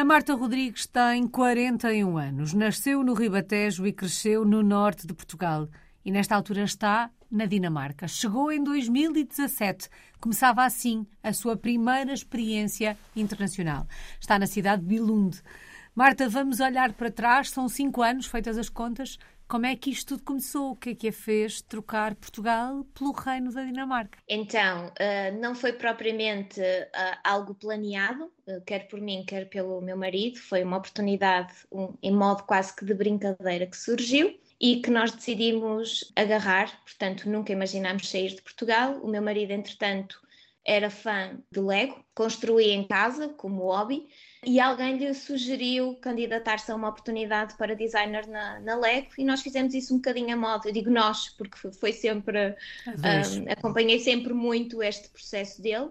A Marta Rodrigues tem 41 anos, nasceu no Ribatejo e cresceu no norte de Portugal. E nesta altura está na Dinamarca. Chegou em 2017. Começava assim a sua primeira experiência internacional. Está na cidade de Billund. Marta, vamos olhar para trás. São cinco anos, feitas as contas. Como é que isto tudo começou? O que é que a fez trocar Portugal pelo reino da Dinamarca? Então, eh, não foi propriamente eh, algo planeado, eh, quer por mim, quer pelo meu marido. Foi uma oportunidade, em modo quase que de brincadeira, que surgiu e que nós decidimos agarrar. Portanto, nunca imaginámos sair de Portugal. O meu marido, entretanto, era fã de Lego, construía em casa como hobby e alguém lhe sugeriu candidatar-se a uma oportunidade para designer na, na Lego e nós fizemos isso um bocadinho a modo. Eu digo nós, porque foi sempre, um, acompanhei sempre muito este processo dele.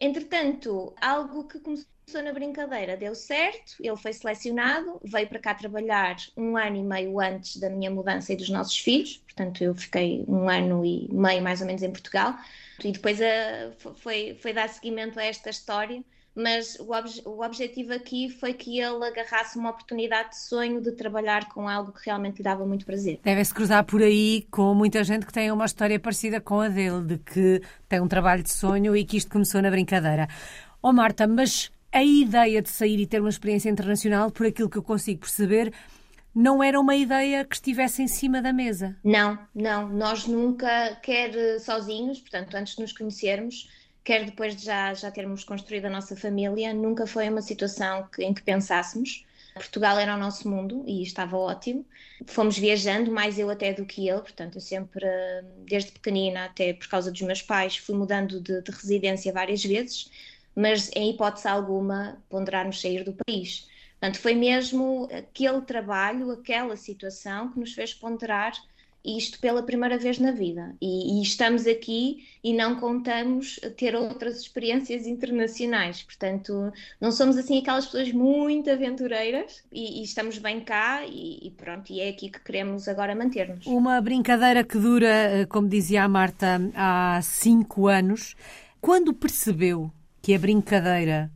Entretanto, algo que começou na brincadeira deu certo, ele foi selecionado, veio para cá trabalhar um ano e meio antes da minha mudança e dos nossos filhos, portanto eu fiquei um ano e meio mais ou menos em Portugal, e depois uh, foi, foi dar seguimento a esta história mas o, ob o objetivo aqui foi que ele agarrasse uma oportunidade de sonho de trabalhar com algo que realmente lhe dava muito prazer. Deve-se cruzar por aí com muita gente que tem uma história parecida com a dele, de que tem um trabalho de sonho e que isto começou na brincadeira. Oh Marta, mas a ideia de sair e ter uma experiência internacional, por aquilo que eu consigo perceber, não era uma ideia que estivesse em cima da mesa. Não, não. Nós nunca, quer sozinhos, portanto, antes de nos conhecermos, quer depois de já, já termos construído a nossa família, nunca foi uma situação que, em que pensássemos. Portugal era o nosso mundo e estava ótimo. Fomos viajando, mais eu até do que ele, portanto, eu sempre, desde pequenina, até por causa dos meus pais, fui mudando de, de residência várias vezes, mas em hipótese alguma ponderarmos sair do país. Portanto, foi mesmo aquele trabalho, aquela situação que nos fez ponderar isto pela primeira vez na vida. E, e, estamos aqui e não contamos ter outras experiências internacionais. Portanto, não somos assim aquelas pessoas muito aventureiras e, e estamos bem cá e, e, pronto, e é aqui que queremos agora manter-nos. Uma brincadeira que dura, eh, como dizia a Marta, há cinco anos. Quando percebeu que a brincadeira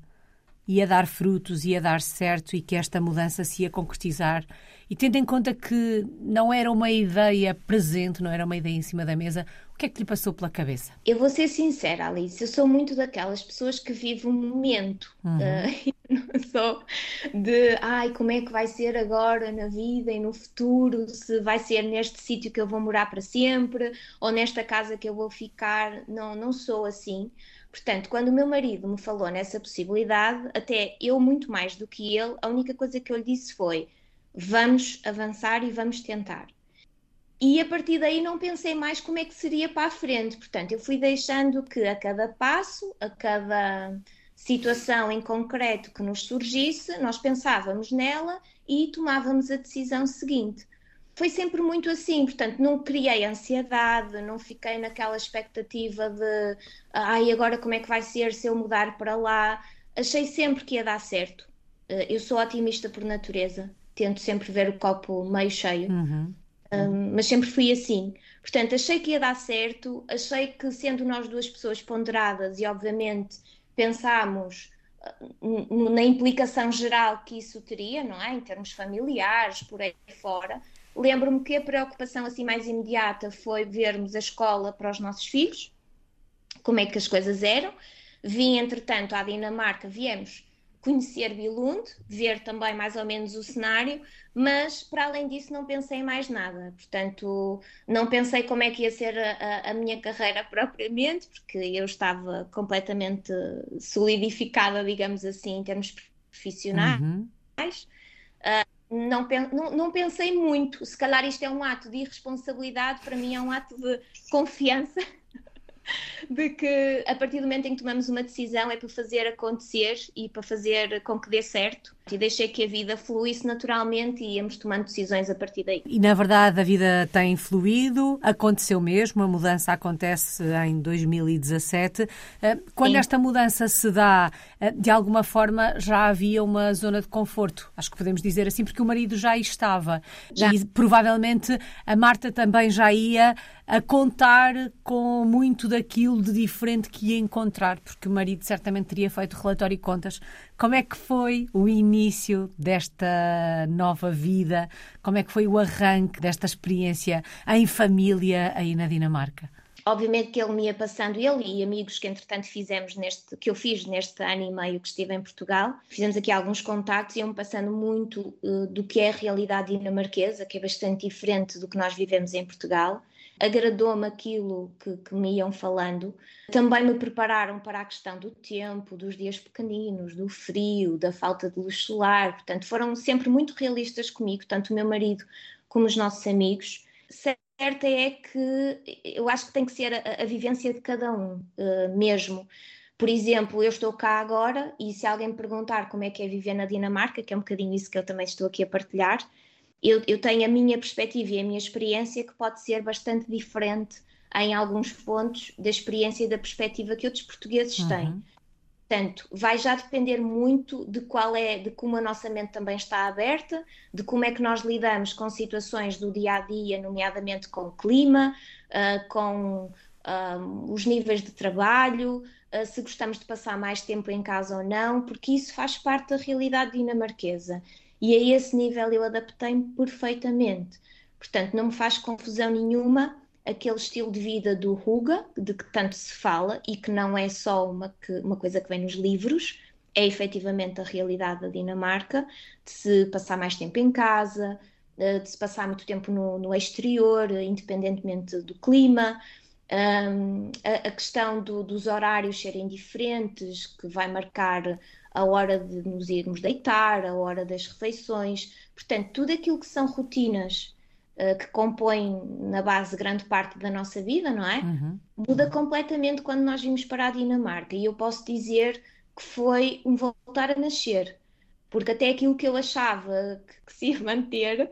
ia dar frutos, ia dar certo e que esta mudança se ia concretizar. E tendo em conta que não era uma ideia presente, não era uma ideia em cima da mesa, o que é que lhe passou pela cabeça? Eu vou ser sincera, Alice, eu sou muito daquelas pessoas que vivem o momento. Uhum. Uh, não sou de, ai, como é que vai ser agora na vida e no futuro, se vai ser neste sítio que eu vou morar para sempre ou nesta casa que eu vou ficar. Não, não sou assim. Portanto, quando o meu marido me falou nessa possibilidade, até eu muito mais do que ele, a única coisa que eu lhe disse foi: vamos avançar e vamos tentar. E a partir daí não pensei mais como é que seria para a frente. Portanto, eu fui deixando que a cada passo, a cada situação em concreto que nos surgisse, nós pensávamos nela e tomávamos a decisão seguinte foi sempre muito assim, portanto, não criei ansiedade, não fiquei naquela expectativa de ai, agora como é que vai ser se eu mudar para lá. Achei sempre que ia dar certo. Eh, eu sou otimista por natureza, tento sempre ver o copo meio cheio, uhum. Um, mas sempre fui assim. Portanto, achei que ia dar certo, achei que sendo nós duas pessoas ponderadas e, obviamente, pensámos eh, na implicação geral que isso teria, não é? Em termos familiares, por aí fora, Lembro-me que a preocupação assim mais imediata foi vermos a escola para os nossos filhos, como é que as coisas eram. Vim, entretanto, à Dinamarca, viemos conhecer Bilund, ver também mais ou menos o cenário, mas para além disso não pensei em mais nada. Portanto, não pensei como é que ia ser a, a minha carreira propriamente, porque eu estava completamente solidificada, digamos assim, em termos profissionais. Uhum. Uh, não, não, não, pensei muito. Se calhar isto é um ato de irresponsabilidade, para mim é um ato de confiança de que a partir do momento em que tomamos uma decisão é para fazer acontecer e para fazer com que dê certo. E deixei que a vida fluísse naturalmente e íamos tomando decisões a partir daí. E na verdade a vida tem fluído, aconteceu mesmo, a mudança acontece em 2017. Eh, quando Sim. esta mudança se dá, eh, de alguma forma já havia uma zona de conforto, acho que podemos dizer assim, porque o marido já estava. Já. E provavelmente a Marta também já ia a contar com muito daquilo de diferente que ia encontrar, porque o marido certamente teria feito relatório e contas Como é que foi o início desta nova vida? Como é que foi o arranque desta experiência em família aí na Dinamarca? Obviamente que ele me ia passando, ele e amigos que entretanto fizemos neste, que eu fiz neste ano e meio que estive em Portugal, fizemos aqui alguns contactos e iam passando muito uh, do que é a realidade dinamarquesa, que é bastante diferente do que nós vivemos em Portugal. Agradou-me aquilo que, que me iam falando. Também me prepararam para a questão do tempo, dos dias pequeninos, do frio, da falta de luz solar. Portanto, foram sempre muito realistas comigo, tanto o meu marido como os nossos amigos certa é que eu acho que tem que ser a, a vivência de cada um uh, mesmo. Por exemplo, eu estou cá agora e se alguém me perguntar como é que é viver na Dinamarca, que é um bocadinho isso que eu também estou aqui a partilhar, eu, eu tenho a minha perspectiva e a minha experiência que pode ser bastante diferente em alguns pontos da experiência e da perspectiva que outros portugueses uhum. têm. Portanto, vai já depender muito de qual é, de como a nossa mente também está aberta, de como é que nós lidamos com situações do dia a dia, nomeadamente com o clima, uh, com uh, os níveis de trabalho, uh, se gostamos de passar mais tempo em casa ou não, porque isso faz parte da realidade dinamarquesa. E a esse nível eu adaptei-me perfeitamente. Portanto, não me faz confusão nenhuma aquele estilo de vida do Ruga, de que tanto se fala e que não é só uma, que, uma coisa que vem nos livros, é efetivamente a realidade da Dinamarca, de se passar mais tempo em casa, de se passar muito tempo no, no exterior, independentemente do clima. Um, a, a, questão do, dos horários serem diferentes, que vai marcar a hora de nos irmos deitar, a hora das refeições, portanto, tudo aquilo que são rotinas eh, que compõem na base grande parte da nossa vida, não é? Uhum. Muda completamente quando nós vimos para a Dinamarca. E eu posso dizer que foi um voltar a nascer, porque até aquilo que eu achava que, que se ia manter,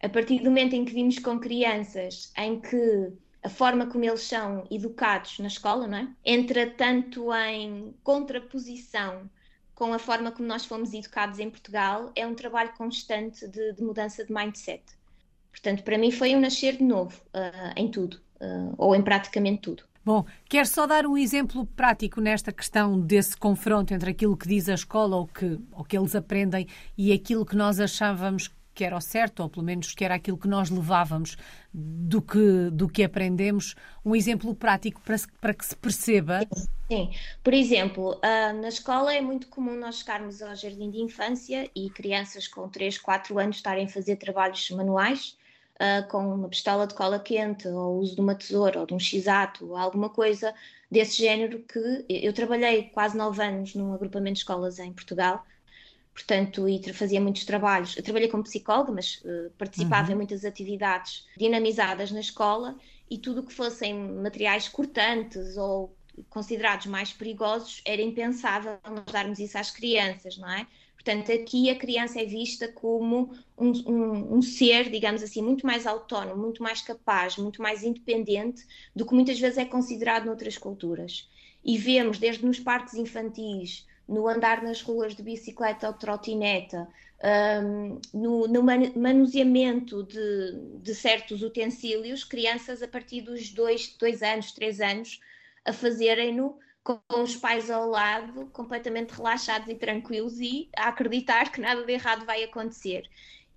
a partir do momento em que vimos com crianças em que a forma como eles são educados na escola, não é? Entra tanto em contraposição com a forma como nós fomos educados em Portugal, é um trabalho constante de, de mudança de mindset. Portanto, para mim foi um nascer de novo uh, em tudo, uh, ou em praticamente tudo. Bom, quero só dar um exemplo prático nesta questão desse confronto entre aquilo que diz a escola ou que, ou que eles aprendem e aquilo que nós achávamos que era o certo, ou pelo menos que era aquilo que nós levávamos do que, do que aprendemos. Um exemplo prático para, para que se perceba. Sim, por exemplo, uh, na escola é muito comum nós chegarmos ao jardim de infância e crianças com 3, 4 anos estarem a fazer trabalhos manuais uh, com uma pistola de cola quente, ou o uso de uma tesoura, ou de um x-ato, alguma coisa desse género que eu trabalhei quase nove anos num agrupamento de escolas em Portugal, portanto, e fazia muitos trabalhos. Eu trabalhei como psicóloga, mas uh, participava uhum. em muitas atividades dinamizadas na escola e tudo o que fossem materiais cortantes ou considerados mais perigosos era impensável nós darmos isso às crianças, não é? Portanto, aqui a criança é vista como um, um, um, ser, digamos assim, muito mais autónomo, muito mais capaz, muito mais independente do que muitas vezes é considerado noutras culturas. E vemos, desde nos parques infantis, no andar nas ruas de bicicleta ou trotineta, um, no, no, manuseamento de, de, certos utensílios, crianças a partir dos dois, dois anos, três anos, a fazerem-no com os pais ao lado, completamente relaxados e tranquilos e a acreditar que nada de errado vai acontecer.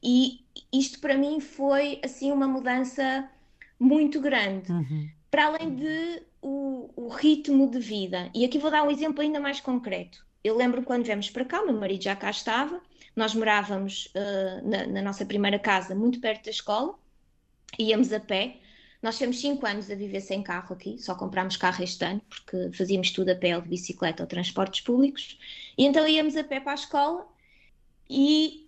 E isto para mim foi assim uma mudança muito grande. Uhum. Para além de o, o, ritmo de vida. E aqui vou dar um exemplo ainda mais concreto. Eu lembro quando viemos para cá, o meu marido já cá estava, nós morávamos uh, na, na nossa primeira casa muito perto da escola, íamos a pé, nós temos 5 anos a viver sem carro aqui, só comprámos carro este ano, porque fazíamos tudo a pé de bicicleta ou transportes públicos. E então íamos a pé para a escola e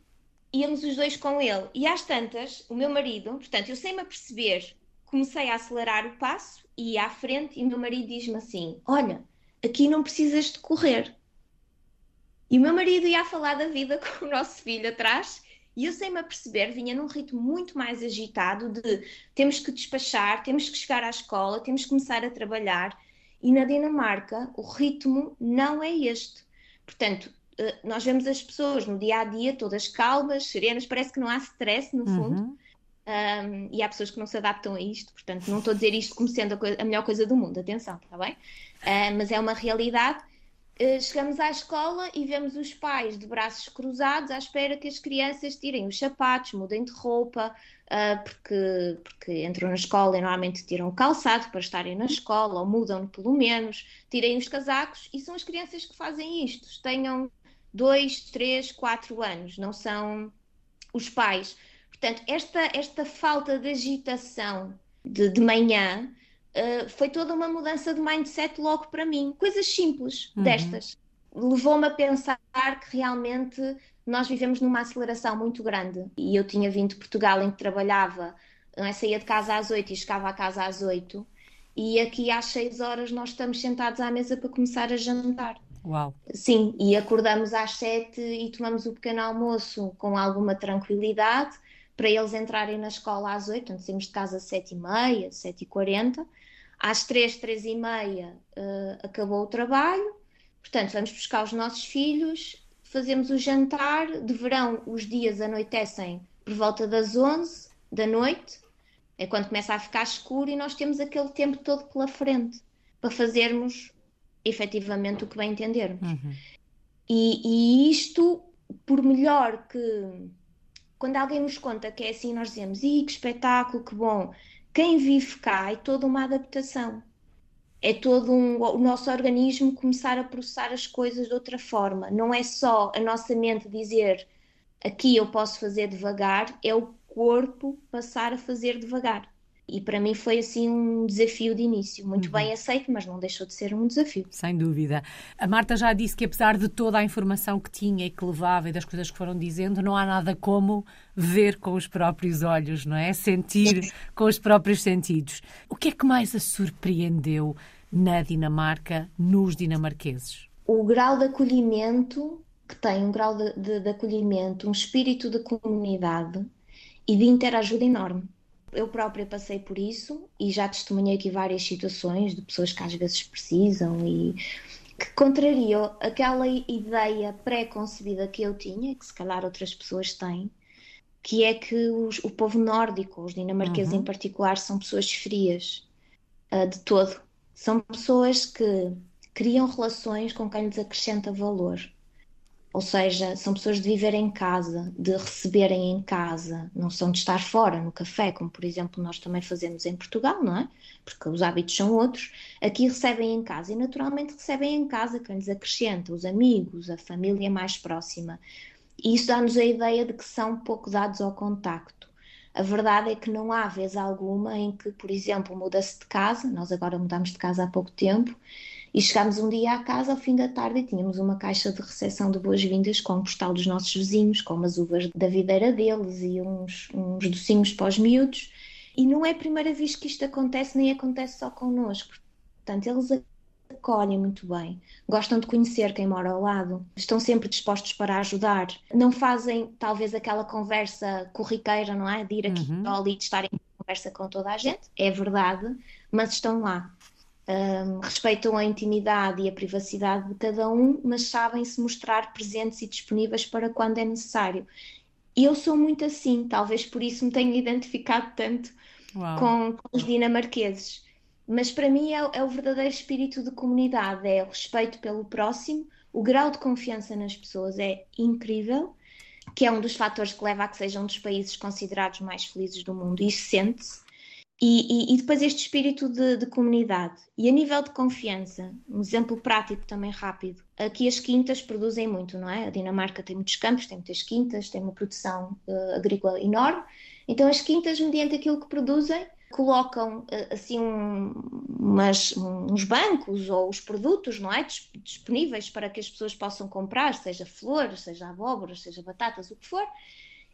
íamos os dois com ele. E às tantas, o meu marido, portanto, eu sem-me aperceber, comecei a acelerar o passo e ia à frente, e o meu marido diz-me assim: Olha, aqui não precisas de correr. E o meu marido ia a falar da vida com o nosso filho atrás e eu, sem me aperceber, vinha num ritmo muito mais agitado de temos que despachar, temos que chegar à escola, temos que começar a trabalhar. E na Dinamarca, o ritmo não é este. Portanto, eh, nós vemos as pessoas no dia a dia todas calmas, serenas, parece que não há stress no fundo. Uhum. Um, e há pessoas que não se adaptam a isto, portanto, não estou a dizer isto como sendo a, a melhor coisa do mundo, atenção, está bem? Uh, mas é uma realidade chegamos à escola e vemos os pais de braços cruzados à espera que as crianças tirem os sapatos, mudem de roupa, uh, porque, porque entram na escola e normalmente tiram o calçado para estarem na escola, ou mudam pelo menos, tirem os casacos, e são as crianças que fazem isto, tenham dois, três, quatro anos, não são os pais. Portanto, esta, esta falta de agitação de, de manhã uh, foi toda uma mudança de mindset logo para mim. Coisas simples uhum. destas. Levou-me a pensar que realmente nós vivemos numa aceleração muito grande. E eu tinha vindo de Portugal em que trabalhava, é? saía de casa às oito e chegava a casa às oito. E aqui às seis horas nós estamos sentados à mesa para começar a jantar. Uau! Sim, e acordamos às sete e tomamos o pequeno almoço com alguma tranquilidade para eles entrarem na escola às oito, então saímos de casa às sete e meia, sete e quarenta. Às três, três e meia uh, acabou o trabalho, portanto vamos buscar os nossos filhos, fazemos o jantar, de verão os dias anoitecem por volta das onze da noite, é quando começa a ficar escuro e nós temos aquele tempo todo pela frente para fazermos efetivamente o que bem entendermos. Uhum. E, e, isto, por melhor que. Quando alguém nos conta que é assim, nós dizemos: Ih, que espetáculo, que bom. Quem vive cá é toda uma adaptação. É todo um, o nosso organismo começar a processar as coisas de outra forma. Não é só a nossa mente dizer aqui eu posso fazer devagar, é o corpo passar a fazer devagar. E para mim foi assim um desafio de início, muito uhum. bem aceito, mas não deixou de ser um desafio. Sem dúvida. A Marta já disse que apesar de toda a informação que tinha e que levava e das coisas que foram dizendo, não há nada como ver com os próprios olhos, não é? Sentir com os próprios sentidos. O que é que mais a surpreendeu na Dinamarca, nos dinamarqueses? O grau de acolhimento que tem, um grau de, de, de acolhimento, um espírito de comunidade e de interajuda enorme eu própria passei por isso e já testemunhei aqui várias situações de pessoas que às vezes precisam e que contrariam aquela ideia pré-concebida que eu tinha, que se calhar outras pessoas têm, que é que os, o povo nórdico, os dinamarqueses uhum. em particular, são pessoas frias uh, de todo. São pessoas que criam relações com quem lhes acrescenta valor. Ou seja, são pessoas de viver em casa, de receberem em casa, não são de estar fora no café, como por exemplo nós também fazemos em Portugal, não é? Porque os hábitos são outros. Aqui recebem em casa e naturalmente recebem em casa quem lhes acrescenta, os amigos, a família mais próxima. E isso dá-nos a ideia de que são pouco dados ao contacto. A verdade é que não há vez alguma em que, por exemplo, muda-se de casa, nós agora mudamos de casa há pouco tempo, e chegámos um dia à casa ao fim da tarde e tínhamos uma caixa de recepção de boas-vindas com um postal dos nossos vizinhos, com umas uvas da videira deles e uns, uns docinhos para os miúdos. E não é a primeira vez que isto acontece, nem acontece só connosco. Portanto, eles acolhem muito bem, gostam de conhecer quem mora ao lado, estão sempre dispostos para ajudar, não fazem talvez aquela conversa corriqueira, não é? De ir aqui uhum. ali, de estar em conversa com toda a gente, é verdade, mas estão lá um, respeitam a intimidade e a privacidade de cada um, mas sabem se mostrar presentes e disponíveis para quando é necessário. E eu sou muito assim, talvez por isso me tenha identificado tanto com, com, os dinamarqueses. Mas para mim é, é, o verdadeiro espírito de comunidade, é o respeito pelo próximo, o grau de confiança nas pessoas é incrível, que é um dos fatores que leva a que seja um dos países considerados mais felizes do mundo, e sente-se. E, e, e, depois este espírito de, de, comunidade. E a nível de confiança, um exemplo prático também rápido. Aqui as quintas produzem muito, não é? A Dinamarca tem muitos campos, tem muitas quintas, tem uma produção uh, agrícola enorme. Então as quintas, mediante aquilo que produzem, colocam uh, assim um, umas, uns bancos ou os produtos, não é? Disponíveis para que as pessoas possam comprar, seja flores, seja abóboras, seja batatas, o que for.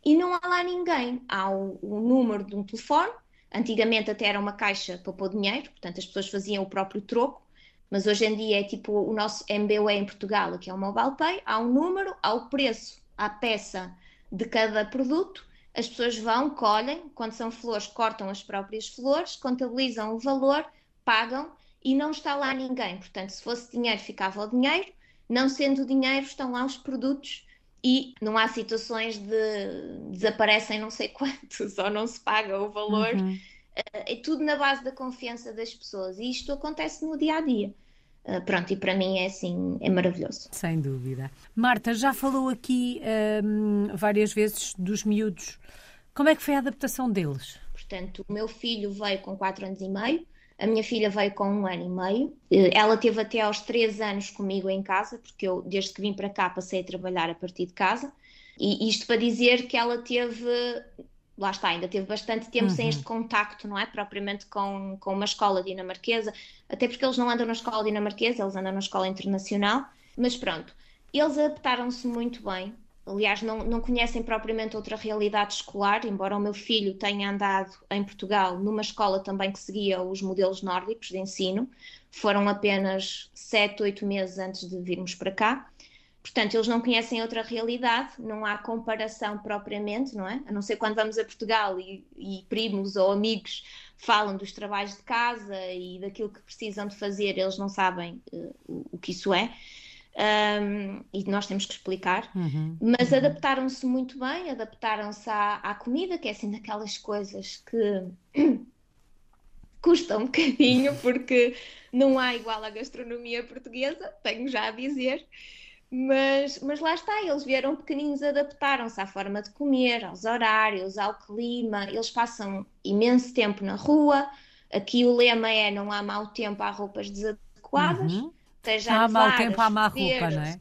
E não há lá ninguém. Há o, o número de um telefone Antigamente até era uma caixa para pôr dinheiro, portanto as pessoas faziam o próprio troco, mas hoje em dia é tipo o nosso MBWay em Portugal, que é o Mobile Pay, há um número, há o preço, a peça de cada produto, as pessoas vão, colhem, quando são flores, cortam as próprias flores, contabilizam o valor, pagam e não está lá ninguém. Portanto, se fosse dinheiro, ficava o dinheiro, não sendo dinheiro, estão lá os produtos e não há situações de desaparecem não sei quantos ou não se paga o valor. Uhum. Eh, é tudo na base da confiança das pessoas e isto acontece no dia a dia. Uh, pronto, e para mim é assim, é maravilhoso. Sem dúvida. Marta, já falou aqui um, várias vezes dos miúdos. Como é que foi a adaptação deles? Portanto, o meu filho veio com 4 anos e meio, a minha filha veio com um ano e meio. Eh, ela teve até aos 3 anos comigo em casa, porque eu, desde que vim para cá, passei a trabalhar a partir de casa. E isto para dizer que ela teve lá está, ainda teve bastante tempo uhum. sem este contacto, não é? Propriamente com, com uma escola dinamarquesa, até porque eles não andam na escola dinamarquesa, eles andam na escola internacional, mas pronto, eles adaptaram-se muito bem. Aliás, não, não conhecem propriamente outra realidade escolar, embora o meu filho tenha andado em Portugal numa escola também que seguia os modelos nórdicos de ensino. Foram apenas sete, oito meses antes de virmos para cá. Portanto, eles não conhecem outra realidade, não há comparação propriamente, não é? A não ser quando vamos a Portugal e, e primos ou amigos falam dos trabalhos de casa e daquilo que precisam de fazer, eles não sabem uh, o, o, que isso é. Um, e nós temos que explicar, uhum, mas uhum. adaptaram-se muito bem, adaptaram-se à, à, comida, que é assim daquelas coisas que custa um bocadinho, porque não há igual à gastronomia portuguesa, tenho já a dizer. Mas, mas lá está, eles vieram pequeninos, adaptaram-se à forma de comer, aos horários, ao clima. Eles passam imenso tempo na rua. Aqui o lema é: não há mau tempo, há roupas desadequadas. Uhum. Seja há mau tempo, há má roupa, não é?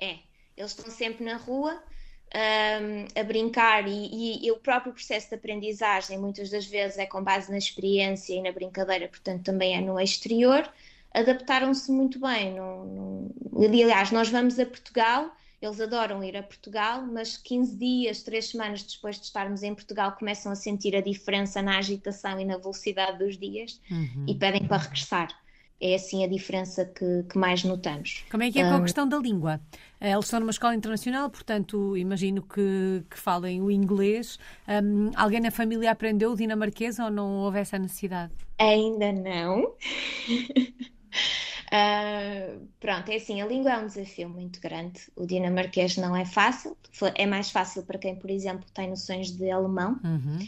É, eles estão sempre na rua. Um, a brincar e, e, e, o próprio processo de aprendizagem muitas das vezes é com base na experiência e na brincadeira, portanto também é no exterior adaptaram-se muito bem. Não, não... Aliás, nós vamos a Portugal, eles adoram ir a Portugal, mas 15 dias, 3 semanas depois de estarmos em Portugal, começam a sentir a diferença na agitação e na velocidade dos dias uhum. e pedem para regressar. É assim a diferença que, que mais notamos. Como é que é com a questão da língua? Eh, eles estão numa escola internacional, portanto, imagino que, que falem o inglês. Um, alguém na família aprendeu o dinamarquês ou não houve essa necessidade? Ainda não. Uh, pronto, é assim, a língua é um desafio muito grande. O dinamarquês não é fácil, é mais fácil para quem, por exemplo, tem noções de alemão. Uhum.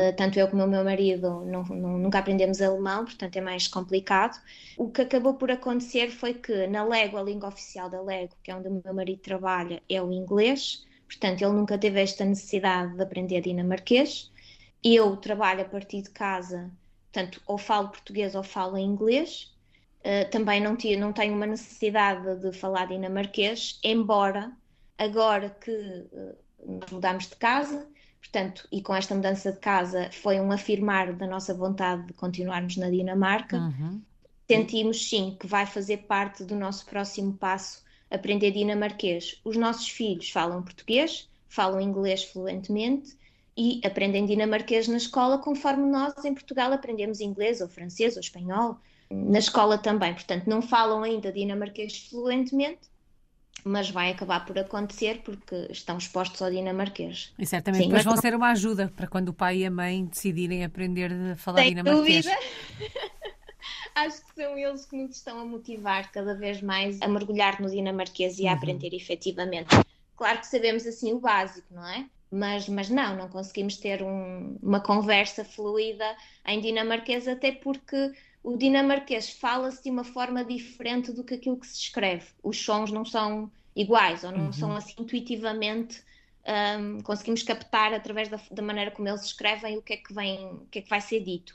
Uh, tanto eu como o meu marido não, não, nunca aprendemos alemão, portanto é mais complicado. O que acabou por acontecer foi que na Lego, a língua oficial da Lego, que é onde o meu marido trabalha, é o inglês, portanto ele nunca teve esta necessidade de aprender dinamarquês. Eu trabalho a partir de casa, portanto, ou falo português ou falo inglês Uh, também não, tinha, não tenho uma necessidade de falar dinamarquês, embora agora que uh, nós mudámos de casa, portanto, e com esta mudança de casa foi um afirmar da nossa vontade de continuarmos na Dinamarca, uhum. sentimos sim que vai fazer parte do nosso próximo passo aprender dinamarquês. Os nossos filhos falam português, falam inglês fluentemente e aprendem dinamarquês na escola, conforme nós em Portugal aprendemos inglês ou francês ou espanhol na escola também. Portanto, não falam ainda dinamarquês fluentemente, mas vai acabar por acontecer porque estão expostos ao dinamarquês. E certamente Sim, depois vão não... ser uma ajuda para quando o pai e a mãe decidirem aprender a falar Sem dinamarquês. Dúvida. Acho que são eles que nos estão a motivar cada vez mais a mergulhar no dinamarquês e a uhum. aprender efetivamente. Claro que sabemos assim o básico, não é? Mas, mas não, não conseguimos ter um, uma conversa fluida em dinamarquês, até porque o dinamarquês fala-se de uma forma diferente do que aquilo que se escreve. Os sons não são iguais ou não uhum. são assim intuitivamente. Um, conseguimos captar através da, da, maneira como eles escrevem o que é que vem, o que é que vai ser dito.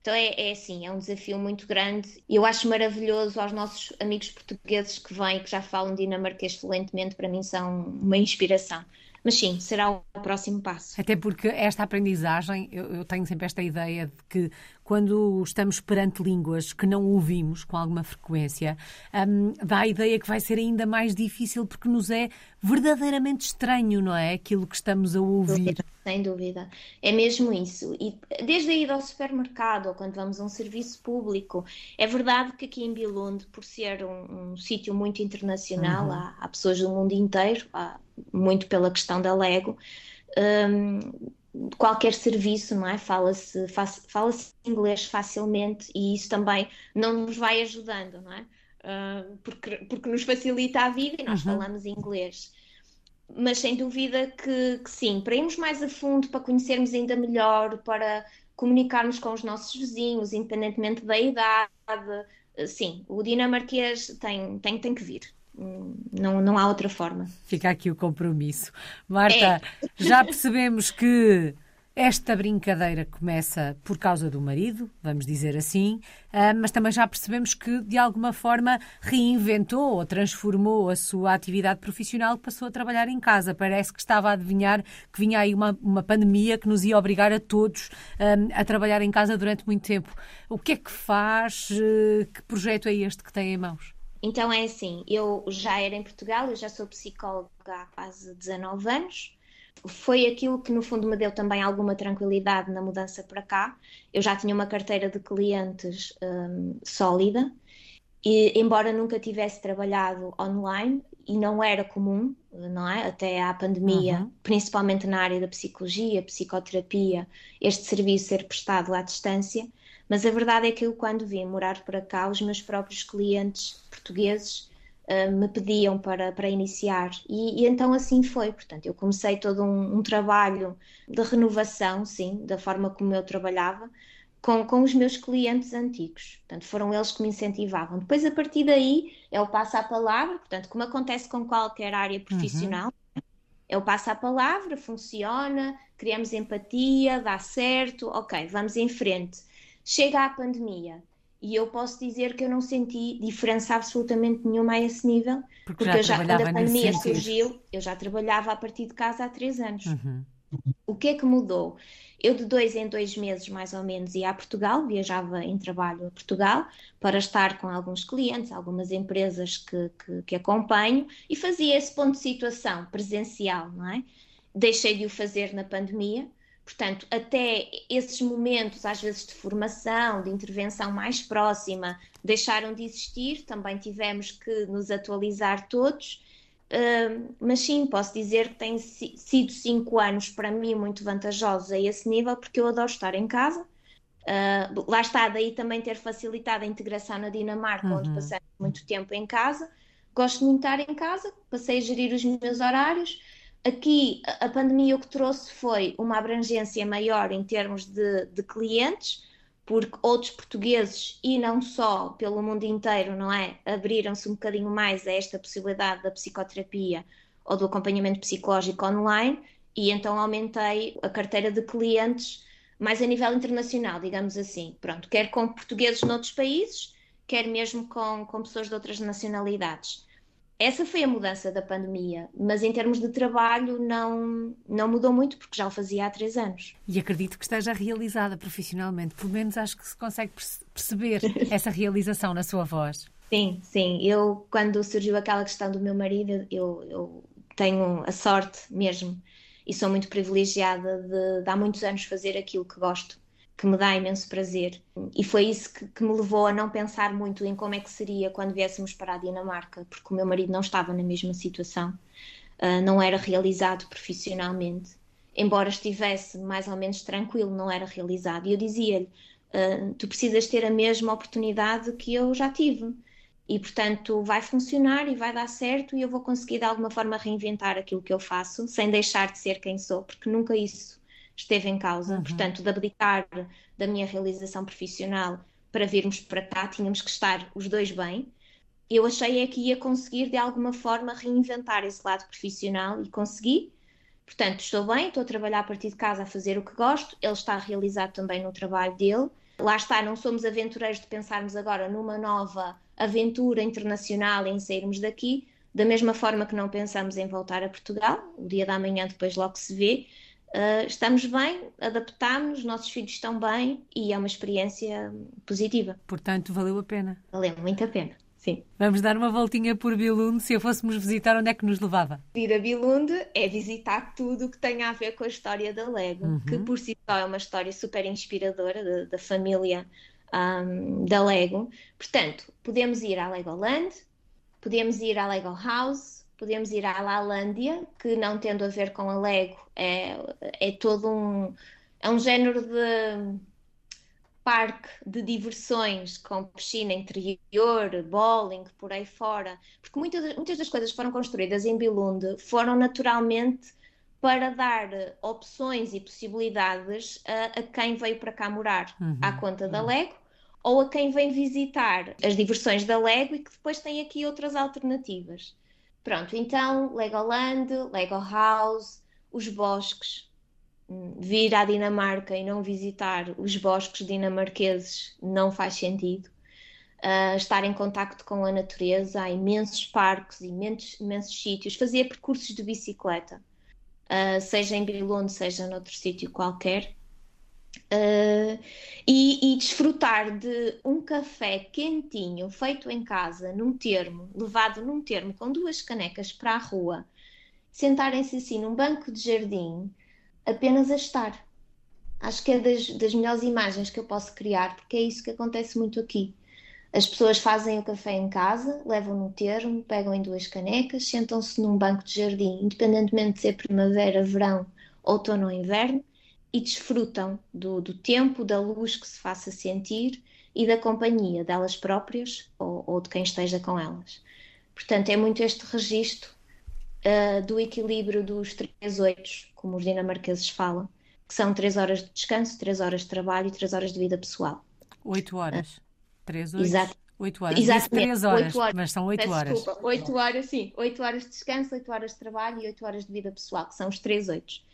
Então é, é assim, é um desafio muito grande e eu acho maravilhoso aos nossos amigos portugueses que vêm, que já falam dinamarquês fluentemente, para mim são uma inspiração. Mas sim, será o próximo passo. Até porque esta aprendizagem, eu, eu tenho sempre esta ideia de que quando estamos perante línguas que não ouvimos com alguma frequência, um, dá a ideia que vai ser ainda mais difícil porque nos é verdadeiramente estranho, não é? Aquilo que estamos a ouvir. Sem dúvida, é mesmo isso. E desde a ida ao supermercado ou quando vamos a um serviço público, é verdade que aqui em Bilund, por ser um, um sítio muito internacional, uhum. há, há, pessoas do mundo inteiro, há, muito pela questão da Lego. Um, qualquer serviço, não é? Fala-se fala inglês facilmente e isso também não nos vai ajudando, não é? Uh, porque, porque nos facilita a vida e nós uhum. falamos inglês. Mas sem dúvida que, que, sim, para irmos mais a fundo, para conhecermos ainda melhor, para comunicarmos com os nossos vizinhos, independentemente da idade, sim, o dinamarquês tem, tem, tem que vir. Não, não há outra forma. Fica aqui o compromisso. Marta, é. já percebemos que esta brincadeira começa por causa do marido, vamos dizer assim, ah, mas também já percebemos que de alguma forma reinventou ou transformou a sua atividade profissional, passou a trabalhar em casa. Parece que estava a adivinhar que vinha aí uma, uma pandemia que nos ia obrigar a todos ah, a trabalhar em casa durante muito tempo. O que é que faz? Ah, que projeto é este que tem em mãos? Então é assim, eu já era em Portugal, eu já sou psicóloga há quase 19 anos, foi aquilo que no fundo me deu também alguma tranquilidade na mudança para cá. Eu já tinha uma carteira de clientes um, sólida e embora nunca tivesse trabalhado online e não era comum, não é? Até à pandemia, uhum. principalmente na área da psicologia, psicoterapia, este serviço ser prestado à distância. Mas a verdade é que eu, quando vim morar para cá, os meus próprios clientes portugueses uh, me pediam para, para iniciar. E, e, então assim foi. Portanto, eu comecei todo um, um, trabalho de renovação, sim, da forma como eu trabalhava, com, com os meus clientes antigos. Portanto, foram eles que me incentivavam. Depois, a partir daí, eu passo a palavra, portanto, como acontece com qualquer área profissional. Uhum. Eu passo a palavra, funciona, criamos empatia, dá certo, ok, vamos em frente. Chega a pandemia, e eu posso dizer que eu não senti diferença absolutamente nenhuma a esse nível, porque, porque já, já quando a pandemia surgiu, eu já trabalhava a partir de casa há três anos. Uhum. O que é que mudou? Eu de dois em dois meses, mais ou menos, ia a Portugal, viajava em trabalho a Portugal para estar com alguns clientes, algumas empresas que, que, que acompanho e fazia esse ponto de situação presencial, não é? Deixei de o fazer na pandemia, Portanto, até esses momentos, às vezes de formação, de intervenção mais próxima, deixaram de existir, também tivemos que nos atualizar todos. Uh, mas sim, posso dizer que têm sido cinco anos para mim muito vantajosos a esse nível, porque eu adoro estar em casa. Uh, lá está, daí também ter facilitado a integração na Dinamarca, uhum. onde passei muito tempo em casa. Gosto muito de estar em casa, passei a gerir os meus horários Aqui a pandemia o que trouxe foi uma abrangência maior em termos de, de clientes, porque outros portugueses e não só pelo mundo inteiro, não é? Abriram-se um bocadinho mais a esta possibilidade da psicoterapia ou do acompanhamento psicológico online e então aumentei a carteira de clientes mais a nível internacional, digamos assim. Pronto, quer com portugueses noutros países, quer mesmo com, com pessoas de outras nacionalidades essa foi a mudança da pandemia, mas em termos de trabalho não, não mudou muito, porque já o fazia há três anos. E acredito que esteja realizada profissionalmente, pelo menos acho que se consegue perceber essa realização na sua voz. Sim, sim. Eu, quando surgiu aquela questão do meu marido, eu, eu tenho a sorte mesmo e sou muito privilegiada de, de há muitos anos fazer aquilo que gosto que me dá imenso prazer. E foi isso que, que, me levou a não pensar muito em como é que seria quando viéssemos para a Dinamarca, porque o meu marido não estava na mesma situação, uh, não era realizado profissionalmente. Embora estivesse mais ou menos tranquilo, não era realizado. E eu dizia-lhe: uh, Tu precisas ter a mesma oportunidade que eu já tive. E, portanto, vai funcionar e vai dar certo, e eu vou conseguir de alguma forma reinventar aquilo que eu faço, sem deixar de ser quem sou, porque nunca isso esteve em causa. Uhum. Portanto, de abdicar da minha realização profissional para virmos para cá, tínhamos que estar os dois bem. Eu achei é que ia conseguir de alguma forma reinventar esse lado profissional e consegui. Portanto, estou bem, estou a trabalhar a partir de casa a fazer o que gosto, ele está realizado também no trabalho dele. Lá está, não somos aventureiros de pensarmos agora numa nova aventura internacional em sairmos daqui, da mesma forma que não pensamos em voltar a Portugal, o dia da manhã depois logo se vê, Uh, estamos bem, adaptámos, nossos filhos estão bem e é uma experiência positiva. Portanto, valeu a pena. Valeu muito a pena. Sim. Vamos dar uma voltinha por Bilunde. Se eu fôssemos visitar, onde é que nos levava? Ir a Bilunde é visitar tudo o que tem a ver com a história da Lego, uhum. que por si só é uma história super inspiradora da família um, da Lego. Portanto, podemos ir à Legoland, podemos ir à Lego House, podemos ir à Lalândia, que não tendo a ver com a Lego, é, é todo um, é um género de parque de diversões com piscina interior, bowling, por aí fora, porque muitas, muitas das coisas que foram construídas em Bilunde foram naturalmente para dar opções e possibilidades a, a quem veio para cá morar, uhum, à conta da Lego, ou a quem vem visitar as diversões da Lego e que depois tem aqui outras alternativas. Pronto, então Legoland, Lego House, os bosques, vir à Dinamarca e não visitar os bosques dinamarqueses não faz sentido. Uh, estar em contacto com a natureza, há imensos parques, imensos, imensos sítios, fazer percursos de bicicleta, uh, seja em Billund, seja noutro sítio qualquer, uh, e, e, desfrutar de um café quentinho, feito em casa, num termo, levado num termo com duas canecas para a rua, sentarem-se assim num banco de jardim, apenas a estar. Acho que é das, das melhores imagens que eu posso criar, porque é isso que acontece muito aqui. As pessoas fazem o café em casa, levam no termo, pegam em duas canecas, sentam-se num banco de jardim, independentemente de ser primavera, verão, outono ou inverno, e desfrutam do, do tempo, da luz que se faça sentir e da companhia delas próprias ou, ou de quem esteja com elas. Portanto, é muito este registro uh, do equilíbrio dos três oitos, como os dinamarqueses falam, que são três horas de descanso, três horas de trabalho e três horas de vida pessoal. Oito horas. Três, oito. Exato. Oito horas. Exatamente. Três horas, horas, mas são oito horas. Desculpa, oito horas, sim. Oito horas de descanso, oito horas de trabalho e oito horas de vida pessoal, que são os três oitos.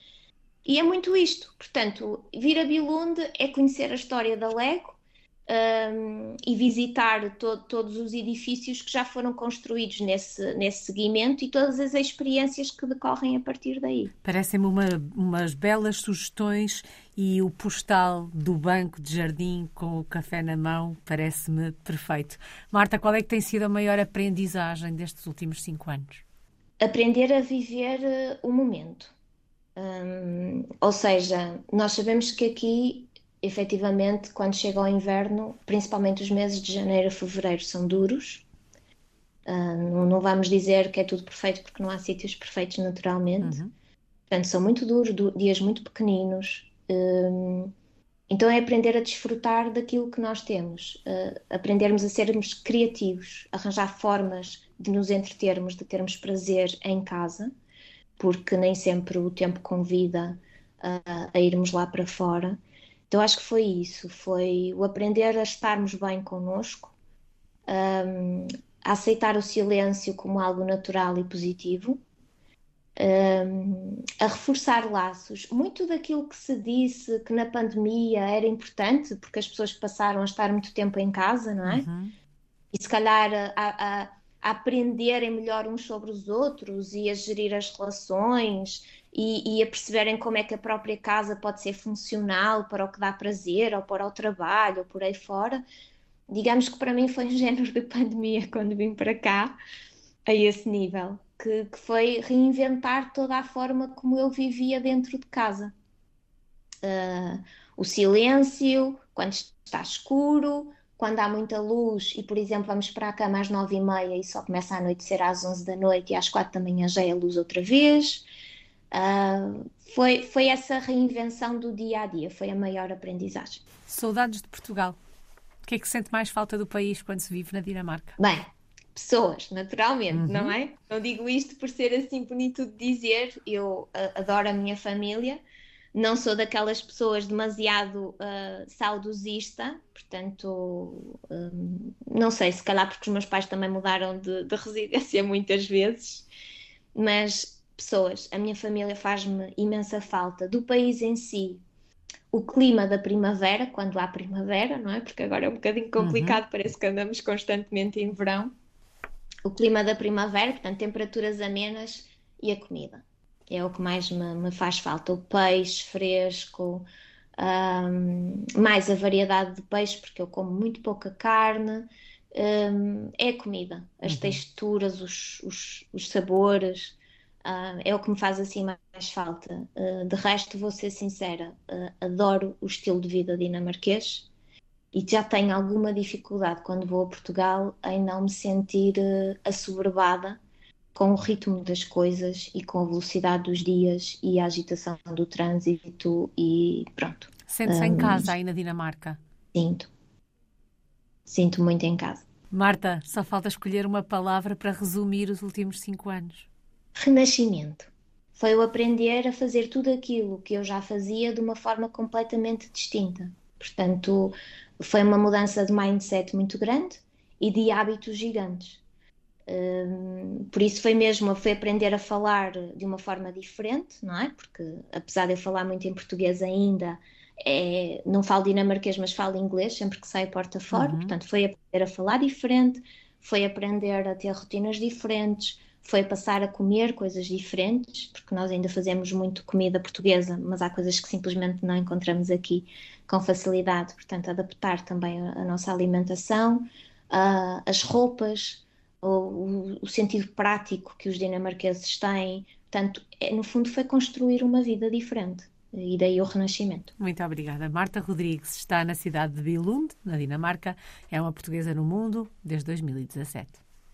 E é muito isto. Portanto, vir a Bilunde é conhecer a história da Lego, um, e visitar to todos os edifícios que já foram construídos nesse, nesse seguimento e todas as experiências que decorrem a partir daí. Parecem-me uma, umas belas sugestões e o postal do banco de jardim com o café na mão parece-me perfeito. Marta, qual é que tem sido a maior aprendizagem destes últimos cinco anos? Aprender a viver uh, o momento. Ou seja, nós sabemos que aqui efetivamente, quando chega ao inverno, principalmente os meses de janeiro a fevereiro são duros. Não, vamos dizer que é tudo perfeito, porque não há sítios perfeitos naturalmente. Uhum. Portanto, são muito duros, dias muito pequeninos. Então, é aprender a desfrutar daquilo que nós temos, uh, aprendermos a sermos criativos, arranjar formas de nos entretermos, de termos prazer em casa, porque nem sempre o tempo convida uh, a irmos lá para fora. Então acho que foi isso, foi o aprender a estarmos bem connosco, um, a aceitar o silêncio como algo natural e positivo, um, a reforçar laços. Muito daquilo que se disse que na pandemia era importante, porque as pessoas passaram a estar muito tempo em casa, não é? Uhum. E se calhar a, a, a aprenderem melhor uns sobre os outros e a gerir as relações e, e, a perceberem como é que a própria casa pode ser funcional para o que dá prazer, ou para o trabalho, ou por aí fora. Digamos que para mim foi um género de pandemia quando vim para cá, a esse nível, que, que foi reinventar toda a forma como eu vivia dentro de casa. Uh, o silêncio, quando está escuro, quando há muita luz e, por exemplo, vamos para a cama às nove e meia e só começa a anoitecer às onze da noite e às quatro da manhã já é a luz outra vez. Uh, foi, foi essa reinvenção do dia a dia, foi a maior aprendizagem. Saudades de Portugal. O que é que sente mais falta do país quando se vive na Dinamarca? Bem, pessoas, naturalmente, uhum. não é? Não digo isto por ser assim bonito de dizer, eu uh, adoro a minha família, não sou daquelas pessoas demasiado uh, saudosista, portanto, um, não sei, se calhar porque os meus pais também mudaram de, de residência muitas vezes, mas pessoas. A minha família faz-me imensa falta. Do país em si, o clima da primavera, quando há primavera, não é? Porque agora é um bocadinho uhum. complicado, uhum. parece que andamos constantemente em verão. O clima da primavera, portanto, temperaturas amenas e a comida. É o que mais me, me faz falta. O peixe fresco, um, mais a variedade de peixe, porque eu como muito pouca carne. Um, é a comida, as uhum. texturas, os, os, os sabores. Uh, é o que me faz assim mais falta. Uh, de resto, vou ser sincera, uh, adoro o estilo de vida dinamarquês e já tenho alguma dificuldade quando vou a Portugal em não me sentir assoberbada com o ritmo das coisas e com a velocidade dos dias e a agitação do trânsito e pronto. Sente-se um, em casa aí na Dinamarca? Sinto. Sinto muito em casa. Marta, só falta escolher uma palavra para resumir os últimos cinco anos renascimento. Foi o aprender a fazer tudo aquilo que eu já fazia de uma forma completamente distinta. Portanto, foi uma mudança de mindset muito grande e de hábitos gigantes. Um, por isso foi mesmo, foi aprender a falar de uma forma diferente, não é? Porque apesar de eu falar muito em português ainda, é, não falo dinamarquês, mas falo inglês sempre que saio porta fora. Uhum. Portanto, foi aprender a falar diferente, foi aprender a ter rotinas diferentes, foi passar a comer coisas diferentes, porque nós ainda fazemos muito comida portuguesa, mas há coisas que simplesmente não encontramos aqui com facilidade. Portanto, adaptar também a, a nossa alimentação, uh, as roupas, o, o, sentido prático que os dinamarqueses têm. Portanto, é, no fundo, foi construir uma vida diferente. E daí o renascimento. Muito obrigada. Marta Rodrigues está na cidade de Billund, na Dinamarca. É uma portuguesa no mundo desde 2017.